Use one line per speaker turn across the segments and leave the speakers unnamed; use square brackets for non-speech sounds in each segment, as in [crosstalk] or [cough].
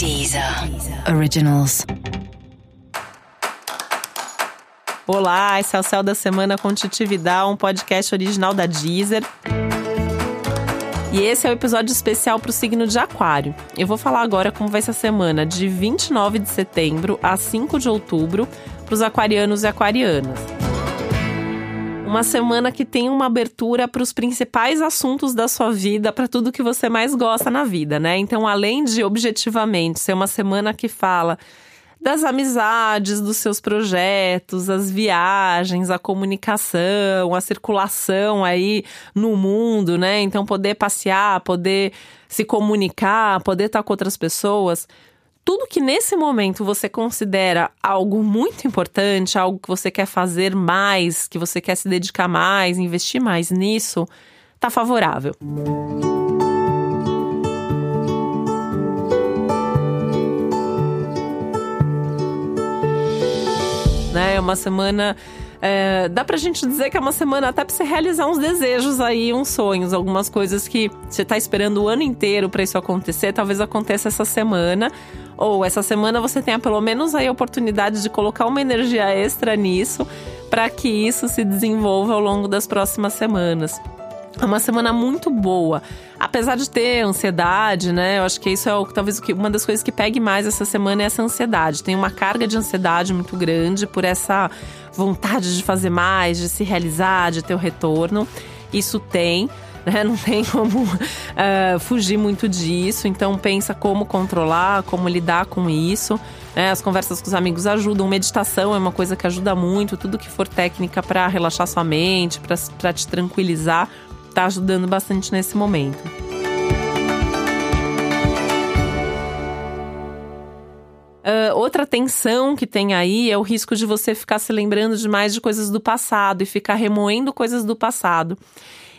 Deezer Originals. Olá, esse é o Céu da Semana com Titividade, um podcast original da Deezer. E esse é o episódio especial para o signo de Aquário. Eu vou falar agora como vai ser a semana de 29 de setembro a 5 de outubro para os aquarianos e aquarianas. Uma semana que tem uma abertura para os principais assuntos da sua vida, para tudo que você mais gosta na vida, né? Então, além de objetivamente ser uma semana que fala das amizades, dos seus projetos, as viagens, a comunicação, a circulação aí no mundo, né? Então, poder passear, poder se comunicar, poder estar com outras pessoas tudo que nesse momento você considera algo muito importante, algo que você quer fazer mais, que você quer se dedicar mais, investir mais nisso, tá favorável. Né, é uma semana é, dá pra gente dizer que é uma semana até pra você realizar uns desejos aí, uns sonhos, algumas coisas que você tá esperando o ano inteiro para isso acontecer, talvez aconteça essa semana. Ou essa semana você tenha pelo menos aí a oportunidade de colocar uma energia extra nisso para que isso se desenvolva ao longo das próximas semanas. É uma semana muito boa. Apesar de ter ansiedade, né? Eu acho que isso é o, talvez uma das coisas que pegue mais essa semana é essa ansiedade. Tem uma carga de ansiedade muito grande por essa vontade de fazer mais, de se realizar, de ter o retorno. Isso tem. Né? [laughs] Não tem como uh, fugir muito disso. Então pensa como controlar, como lidar com isso. Né? As conversas com os amigos ajudam. Meditação é uma coisa que ajuda muito. Tudo que for técnica para relaxar sua mente, para te tranquilizar, tá ajudando bastante nesse momento. Uh, outra tensão que tem aí é o risco de você ficar se lembrando demais de coisas do passado e ficar remoendo coisas do passado.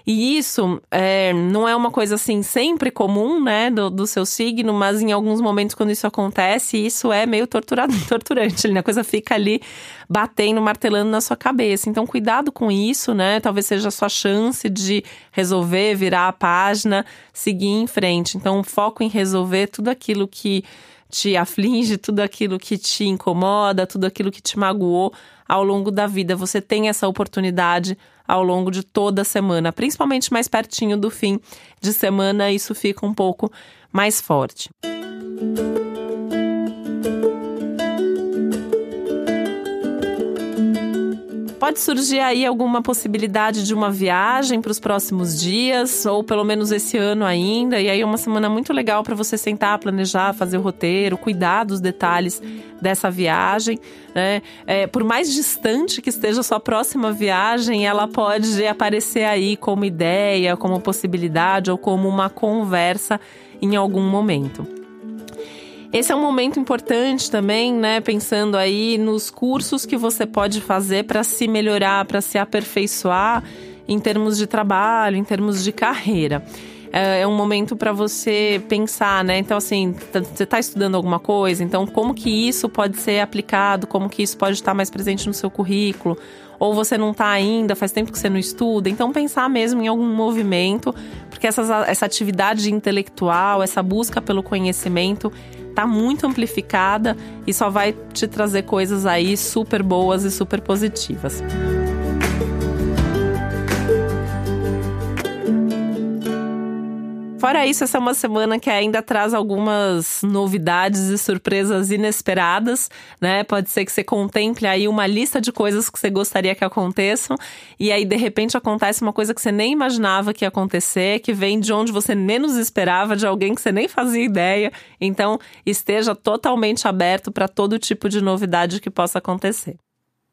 E isso é, não é uma coisa assim sempre comum, né, do, do, seu signo, mas em alguns momentos, quando isso acontece, isso é meio torturado, [laughs] torturante. Né? A coisa fica ali batendo, martelando na sua cabeça. Então, cuidado com isso, né? Talvez seja a sua chance de resolver, virar a página, seguir em frente. Então, foco em resolver tudo aquilo que te aflige, tudo aquilo que te incomoda, tudo aquilo que te magoou ao longo da vida. Você tem essa oportunidade ao longo de toda a semana, principalmente mais pertinho do fim de semana, isso fica um pouco mais forte. Pode surgir aí alguma possibilidade de uma viagem para os próximos dias, ou pelo menos esse ano ainda. E aí é uma semana muito legal para você sentar, planejar, fazer o roteiro, cuidar dos detalhes dessa viagem. Né? É, por mais distante que esteja a sua próxima viagem, ela pode aparecer aí como ideia, como possibilidade ou como uma conversa em algum momento. Esse é um momento importante também, né? Pensando aí nos cursos que você pode fazer para se melhorar, para se aperfeiçoar em termos de trabalho, em termos de carreira. É, é um momento para você pensar, né? Então, assim, você está estudando alguma coisa, então como que isso pode ser aplicado, como que isso pode estar mais presente no seu currículo, ou você não está ainda, faz tempo que você não estuda, então pensar mesmo em algum movimento, porque essa, essa atividade intelectual, essa busca pelo conhecimento, tá muito amplificada e só vai te trazer coisas aí super boas e super positivas. Fora isso, essa é uma semana que ainda traz algumas novidades e surpresas inesperadas, né? Pode ser que você contemple aí uma lista de coisas que você gostaria que aconteçam e aí de repente acontece uma coisa que você nem imaginava que ia acontecer, que vem de onde você menos esperava, de alguém que você nem fazia ideia. Então, esteja totalmente aberto para todo tipo de novidade que possa acontecer.